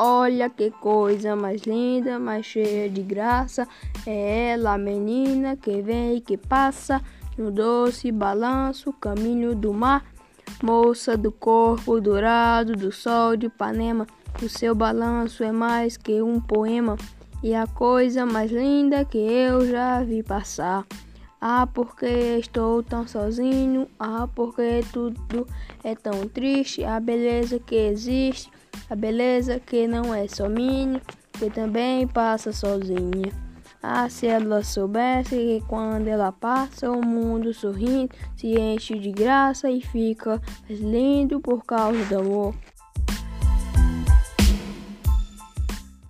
Olha que coisa mais linda, mais cheia de graça. É ela, a menina que vem e que passa no doce balanço, caminho do mar. Moça do corpo dourado do sol de Ipanema, o seu balanço é mais que um poema e a coisa mais linda que eu já vi passar. Ah, porque estou tão sozinho? Ah, porque tudo é tão triste? A beleza que existe, a beleza que não é só minha, que também passa sozinha. Ah, se ela soubesse que quando ela passa, o mundo sorrindo se enche de graça e fica lindo por causa do amor.